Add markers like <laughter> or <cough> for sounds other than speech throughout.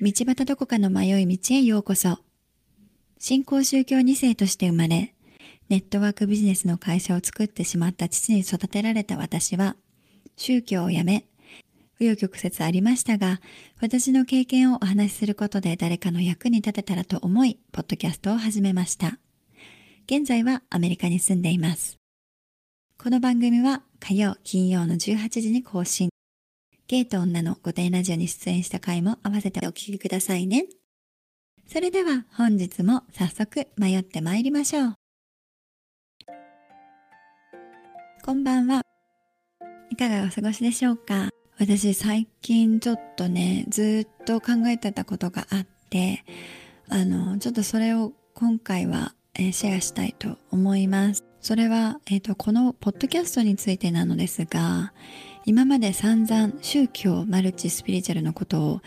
道端どこかの迷い道へようこそ。新興宗教2世として生まれ、ネットワークビジネスの会社を作ってしまった父に育てられた私は、宗教を辞め、紆余曲折ありましたが、私の経験をお話しすることで誰かの役に立てたらと思い、ポッドキャストを始めました。現在はアメリカに住んでいます。この番組は火曜、金曜の18時に更新。ゲイと女の御殿ラジオに出演した回も合わせてお聞きくださいね。それでは本日も早速迷って参りましょう。こんばんは。いかがお過ごしでしょうか？私最近ちょっとね、ずっと考えてたことがあって、あの、ちょっとそれを今回は、え、シェアしたいと思います。それは、えっ、ー、と、このポッドキャストについてなのですが、今まで散々宗教、マルチスピリチュアルのことを、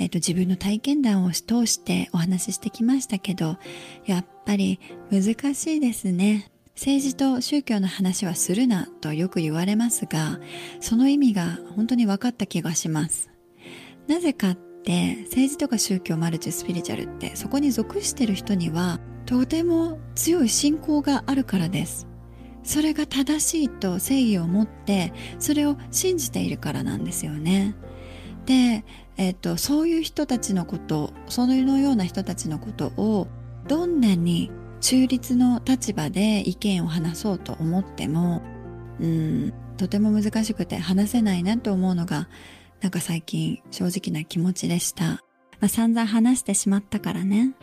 えーと、自分の体験談を通してお話ししてきましたけど、やっぱり難しいですね。政治と宗教の話はするなとよく言われますが、その意味が本当に分かった気がします。なぜかって政治とか宗教マルチスピリチュアルってそこに属してる人にはとても強い信仰があるからです。それが正しいと正義を持ってそれを信じているからなんですよね。で、えーと、そういう人たちのことそのような人たちのことをどんなに中立の立場で意見を話そうと思ってもうんとても難しくて話せないなと思うのがなんか最近正直な気持ちでした。まあ、散々話してしまったからね。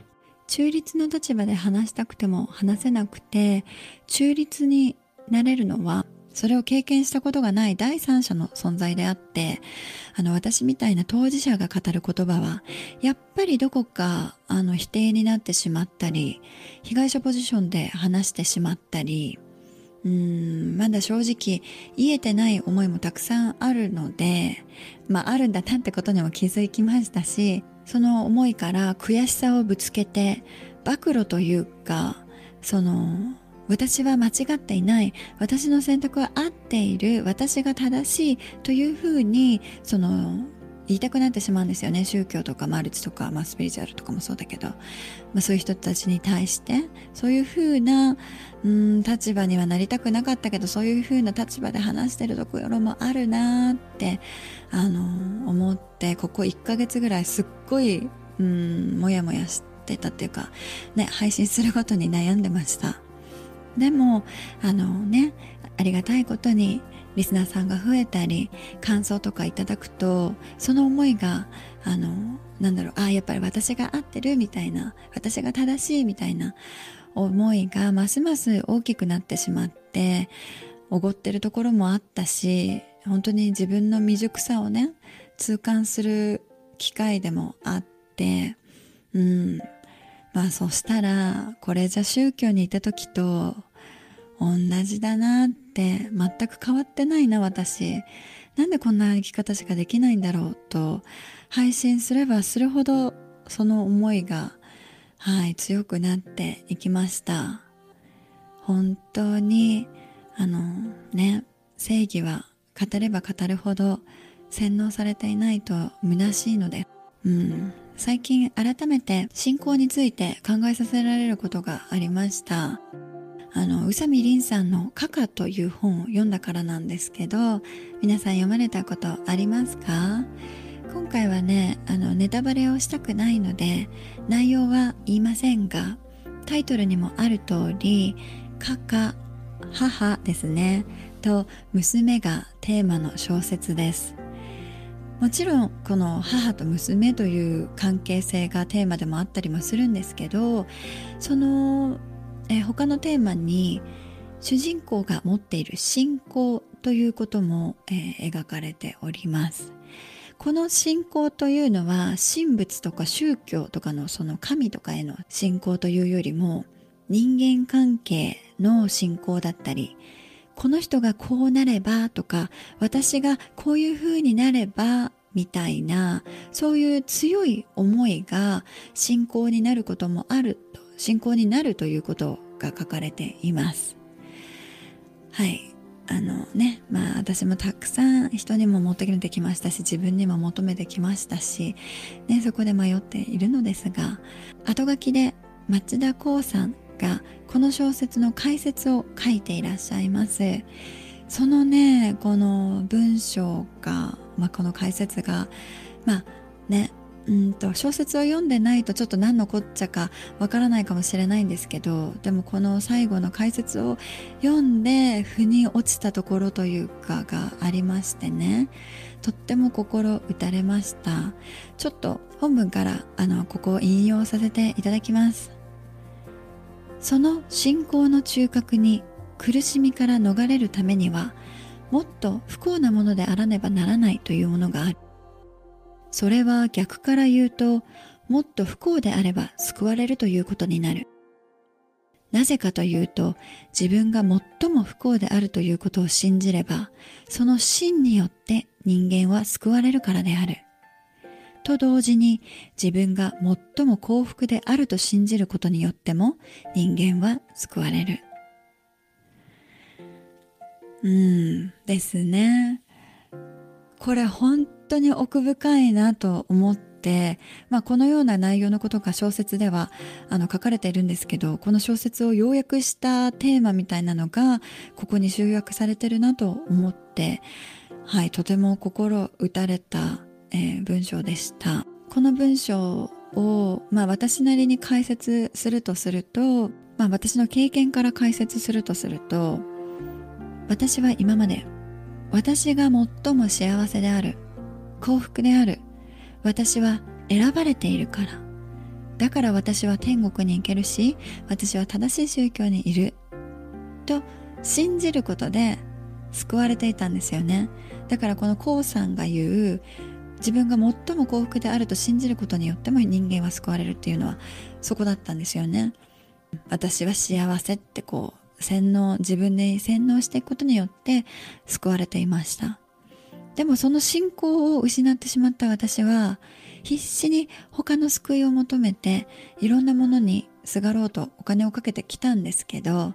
中立の立場で話したくても話せなくて中立になれるのはそれを経験したことがない第三者の存在であってあの私みたいな当事者が語る言葉はやっぱりどこかあの否定になってしまったり被害者ポジションで話してしまったりうーんまだ正直言えてない思いもたくさんあるのでまああるんだなってことにも気づきましたしその思いから悔しさをぶつけて暴露というかその私は間違っていない。私の選択は合っている。私が正しいというふうにその言いたくなってしまうんですよね。宗教とかマルチとか、まあ、スピリチュアルとかもそうだけど、まあ、そういう人たちに対してそういうふうなうん立場にはなりたくなかったけどそういうふうな立場で話してるところもあるなってあの思ってここ1ヶ月ぐらいすっごいうんもやもやしてたっていうか、ね、配信することに悩んでました。でもあのねありがたいことにリスナーさんが増えたり感想とかいただくとその思いがあのなんだろうあやっぱり私が合ってるみたいな私が正しいみたいな思いがますます大きくなってしまっておごってるところもあったし本当に自分の未熟さをね痛感する機会でもあってうん。まあそしたらこれじゃ宗教にいた時と同じだなって全く変わってないな私。なんでこんな生き方しかできないんだろうと配信すればするほどその思いがはい強くなっていきました。本当にあのね正義は語れば語るほど洗脳されていないと虚しいので。うん。最近改めて信仰について考えさせられることがありました。あの宇佐美凛さんの「カカ」という本を読んだからなんですけど皆さん読まれたことありますか？今回はねあのネタバレをしたくないので内容は言いませんがタイトルにもある通り「カカ」母ですね。と娘がテーマの小説です。もちろんこの母と娘という関係性がテーマでもあったりもするんですけどそのえー、他のテーマに主人公が持っている信仰ということも、えー、描かれております。この信仰というのは神仏とか宗教とかのその神とかへの信仰というよりも人間関係の信仰だったりこの人がこうなればとか私がこういう風になればみたいなそういう強い思いが信仰になることもあると信仰になるということが書かれています。はい。あのねまあ私もたくさん人にも求めてきましたし自分にも求めてきましたし、ね、そこで迷っているのですが後書きで町田光さんがこの小説の解説を書いていらっしゃいますそのねこの文章が、まあ、この解説がまあねうんと小説を読んでないとちょっと何のこっちゃかわからないかもしれないんですけどでもこの最後の解説を読んで腑に落ちたところというかがありましてね。とっても心打たれました。ちょっと本文からあのここを引用させていただきます。その信仰の中核に苦しみから逃れるためにはもっと不幸なものであらねばならないというものがある。それは逆から言うと、もっと不幸であれば救われるということになる。なぜかというと、自分が最も不幸であるということを信じれば、その真によって人間は救われるからである。と同時に自分が最も幸福であると信じることによっても人間は救われる。うん、ですね。これ本当に奥深いなと思って、まあ、このような内容のことが小説ではあの書かれているんですけどこの小説を要約したテーマみたいなのがここに集約されてるなと思って、はい、とても心打たれた、えー、文章でした。この文章を、まあ、私なりに解説するとすると、まあ、私の経験から解説するとすると私は今まで私が最も幸せである幸福である。私は選ばれているから。だから私は天国に行けるし私は正しい宗教にいる。と信じることで救われていたんですよね。だからこのコウさんが言う自分が最も幸福であると信じることによっても人間は救われるっていうのはそこだったんですよね。私は幸せってこう洗脳自分で洗脳していくことによって救われていました。でもその信仰を失ってしまった私は必死に他の救いを求めていろんなものにすがろうとお金をかけてきたんですけど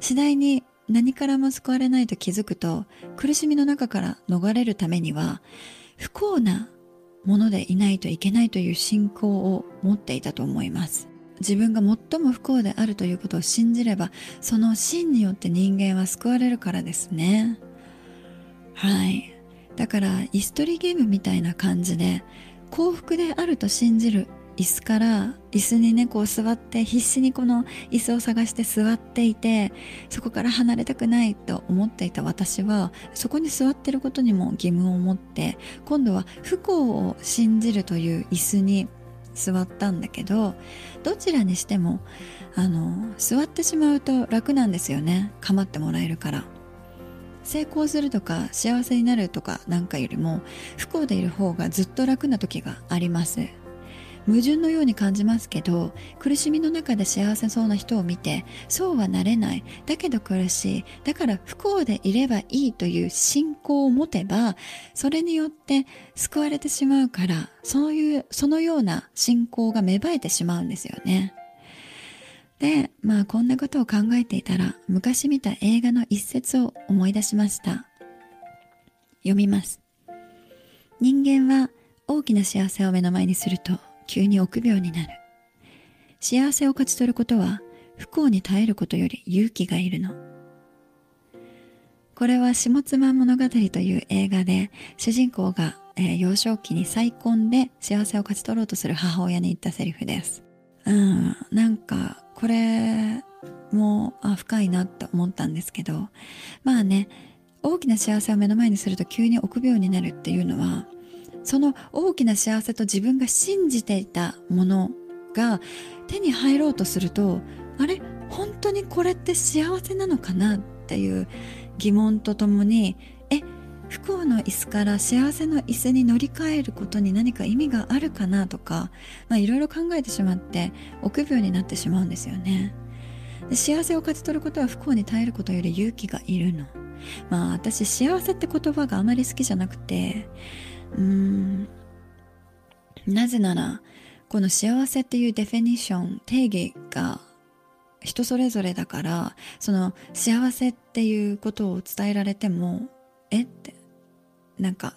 次第に何からも救われないと気づくと苦しみの中から逃れるためには不幸なものでいないといけないという信仰を持っていたと思います。自分が最も不幸であるということを信じればその真によって人間は救われるからですね。はい。だから椅子取りゲームみたいな感じで幸福であると信じる椅子から椅子にねこう座って必死にこの椅子を探して座っていてそこから離れたくないと思っていた私はそこに座ってることにも義務を持って今度は不幸を信じるという椅子に座ったんだけどどちらにしてもあの座ってしまうと楽なんですよね。構ってもらえるから。成功するとか幸せになるとかなんかよりも不幸でいる方がずっと楽な時があります。矛盾のように感じますけど苦しみの中で幸せそうな人を見てそうはなれない。だけど苦しい。だから不幸でいればいいという信仰を持てばそれによって救われてしまうからそういうそのような信仰が芽生えてしまうんですよね。でまあこんなことを考えていたら昔見た映画の一節を思い出しました読みます人間は大きな幸せを目の前にすると急に臆病になる。幸せを勝ち取ることは不幸に耐えることより勇気がいるの。これは下妻物語という映画で主人公が、えー、幼少期に再婚で幸せを勝ち取ろうとする母親に言ったセリフです。うん、なんかこれもあ深いなって思ったんですけどまあね大きな幸せを目の前にすると急に臆病になるっていうのはその大きな幸せと自分が信じていたものが手に入ろうとするとあれ？本当にこれって幸せなのかな？っていう疑問とともに不幸の椅子から幸せの椅子に乗り換えることに何か意味があるかなとかいろいろ考えてしまって臆病になってしまうんですよね。で幸せを勝ち取ることは不幸に耐えることより勇気がいるの。まあ私幸せって言葉があまり好きじゃなくてうーんなぜならこの幸せっていうデフィニッション定義が人それぞれだからその幸せっていうことを伝えられてもえってなんか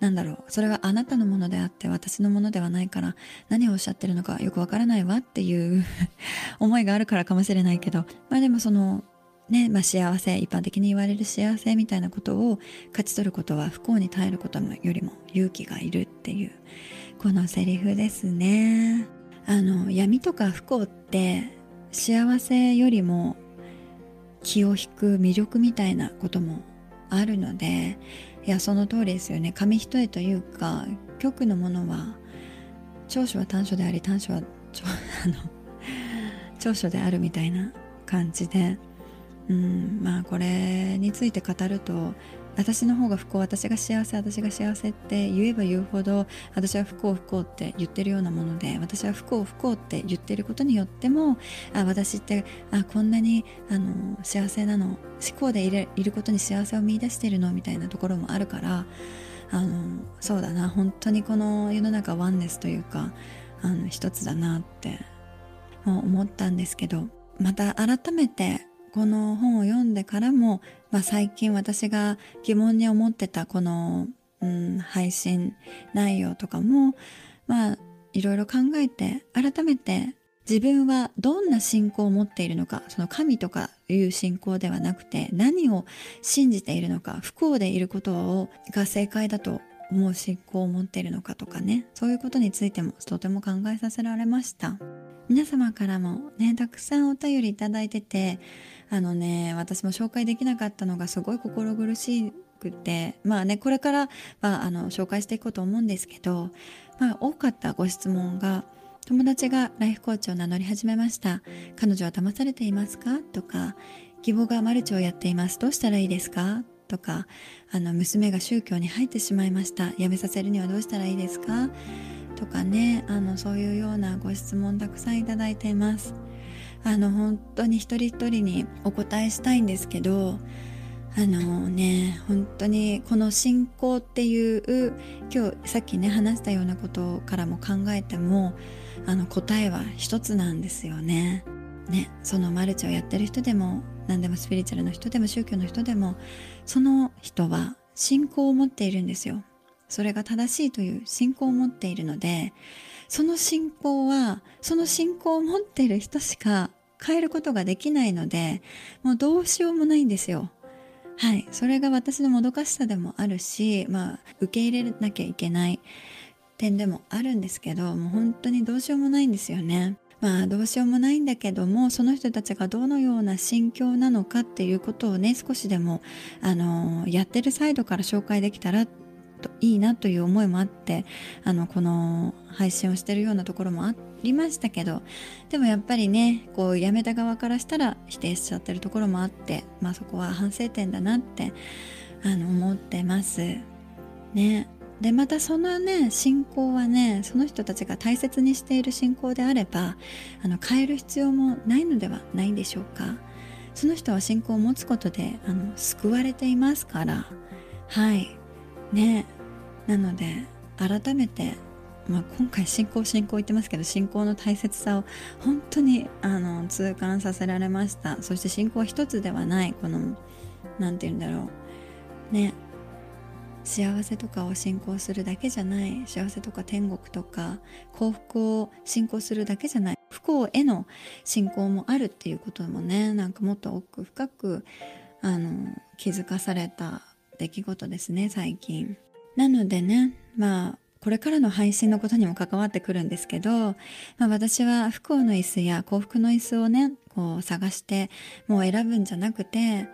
なんだろうそれはあなたのものであって私のものではないから何をおっしゃってるのかよくわからないわっていう <laughs> 思いがあるからかもしれないけどまあでもそのねまあ、幸せ一般的に言われる幸せみたいなことを勝ち取ることは不幸に耐えることよりも勇気がいるっていうこのセリフですね。あの闇とか不幸って幸せよりも気を引く魅力みたいなこともあるのでいやその通りですよね。紙一重というか局のものは長所は短所であり短所は <laughs> あの長所であるみたいな感じでうんまあこれについて語ると私の方が不幸私が幸せ私が幸せって言えば言うほど私は不幸不幸って言ってるようなもので私は不幸不幸って言ってることによってもあ私ってあこんなにあの幸せなの思考でいるいることに幸せを見いだしてるのみたいなところもあるからあのそうだな本当にこの世の中ワンネスというかあの一つだなって思ったんですけどまた改めてこの本を読んでからも、まあ、最近私が疑問に思ってたこの、うん、配信内容とかも、まあ、いろいろ考えて改めて自分はどんな信仰を持っているのかその神とかいう信仰ではなくて何を信じているのか不幸でいることをが正解だと思う信仰を持っているのかとかねそういうことについてもとても考えさせられました。皆様からもねたくさんお便りいただいててあのね私も紹介できなかったのがすごい心苦しくてまあねこれからはあの紹介していこうと思うんですけど、まあ、多かったご質問が友達がライフコーチを名乗り始めました。彼女は騙されていますか？とか義母がマルチをやっています。どうしたらいいですか？とかあの娘が宗教に入ってしまいました。辞めさせるにはどうしたらいいですか？とかねあのそういうようなご質問たくさんいただいていますあの本当に一人一人にお答えしたいんですけどあのね本当にこの信仰っていう今日さっきね話したようなことからも考えてもあの答えは一つなんですよね。ねそのマルチをやってる人でも何でもスピリチュアルの人でも宗教の人でもその人は信仰を持っているんですよ。それが正しいという信仰を持っているのでその信仰はその信仰を持っている人しか変えることができないのでもうどうしようもないんですよ。はい。それが私のもどかしさでもあるし、まあ、受け入れなきゃいけない点でもあるんですけど、もう本当にどうしようもないんですよね。まあどうしようもないんだけどもその人たちがどのような心境なのかっていうことをね少しでもあのやってるサイドから紹介できたらいいなという思いもあってあのこの配信をしてるようなところもありましたけどでもやっぱりねこう辞めた側からしたら否定しちゃってるところもあってまあそこは反省点だなってあの思ってます。ね。でまたそのね信仰はねその人たちが大切にしている信仰であればあの変える必要もないのではないでしょうか。その人は信仰を持つことであの救われていますから。はい。ね。なので改めて、まあ、今回信仰信仰言ってますけど信仰の大切さを本当にあの痛感させられました。そして信仰は一つではないこの何て言うんだろう。ね。幸せとかを信仰するだけじゃない。幸せとか天国とか幸福を信仰するだけじゃない。不幸への信仰もあるっていうこともねなんかもっと奥深くあの気づかされた出来事ですね最近。なのでねまあこれからの配信のことにも関わってくるんですけど、まあ、私は不幸の椅子や幸福の椅子をねこう探してもう選ぶんじゃなくて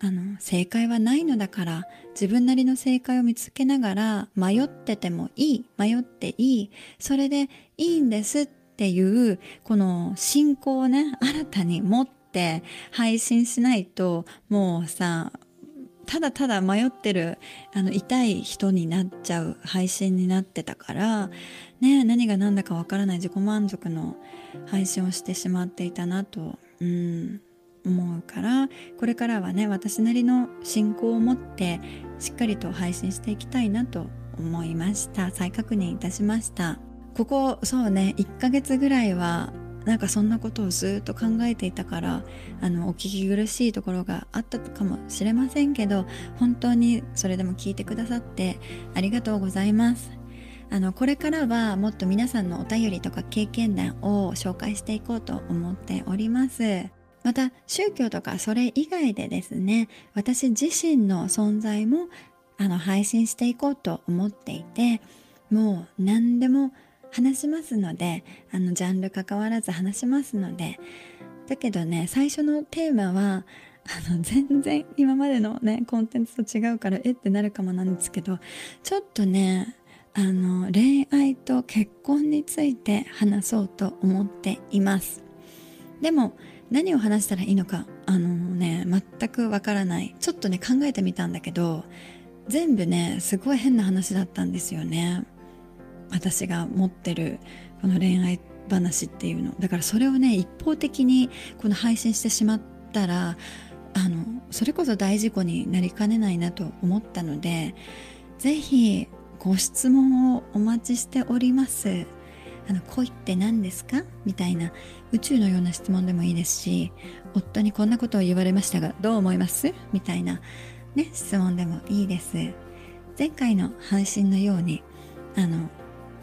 あの正解はないのだから自分なりの正解を見つけながら迷っててもいい迷っていいそれでいいんですっていうこの信仰をね新たに持って配信しないともうさただただ迷ってるあの痛い人になっちゃう配信になってたからね何が何だかわからない自己満足の配信をしてしまっていたなとうん思うからこれからはね私なりの信仰を持ってしっかりと配信していきたいなと思いました。再確認いたしました。ここそうね1ヶ月ぐらいはなんかそんなことをずっと考えていたからあのお聞き苦しいところがあったかもしれませんけど本当にそれでも聞いてくださってありがとうございます。あのこれからはもっと皆さんのお便りとか経験談を紹介していこうと思っております。また宗教とかそれ以外でですね私自身の存在もあの配信していこうと思っていてもう何でも話しますのであのジャンル関わらず話しますので。だけどね最初のテーマはあの全然今までのねコンテンツと違うからえってなるかもなんですけどちょっとねあの恋愛と結婚について話そうと思っています。でも何を話したらいいのかあのね全くわからない。ちょっとね考えてみたんだけど全部ねすごい変な話だったんですよね。私が持ってるこの恋愛話っていうの。だからそれをね一方的にこの配信してしまったらあのそれこそ大事故になりかねないなと思ったので是非ご質問をお待ちしております。あの恋って何ですか？みたいな宇宙のような質問でもいいですし夫にこんなことを言われましたがどう思います？みたいなね質問でもいいです。前回の配信のようにあの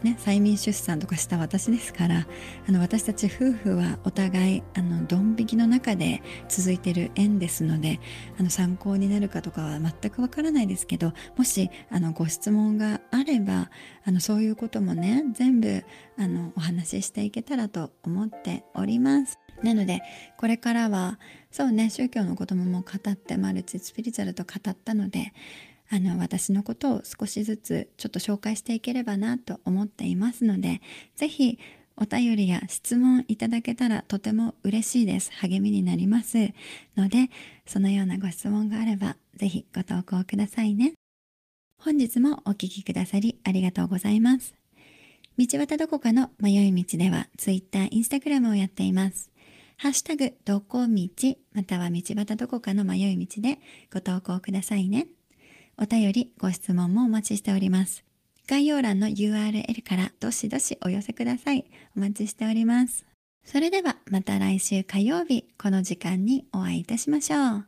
ね、催眠出産とかした私ですからあの私たち夫婦はお互いあのドン引きの中で続いている縁ですのであの参考になるかとかは全くわからないですけどもしあのご質問があればあのそういうこともね全部あのお話ししていけたらと思っております。なのでこれからはそうね宗教のこともも語ってマルチスピリチュアルと語ったのであの私のことを少しずつちょっと紹介していければなと思っていますので是非お便りや質問いただけたらとても嬉しいです。励みになります。のでそのようなご質問があれば是非ご投稿くださいね。本日もお聴きくださりありがとうございます。道端どこかの迷い道では Twitter、Instagram をやっています。ハッシュタグ、どこ道、または道端どこかの迷い道でご投稿くださいね。お便り、ご質問もお待ちしております。概要欄の URL からどしどしお寄せください。お待ちしております。それではまた来週火曜日この時間にお会いいたしましょう。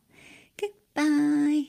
Goodbye!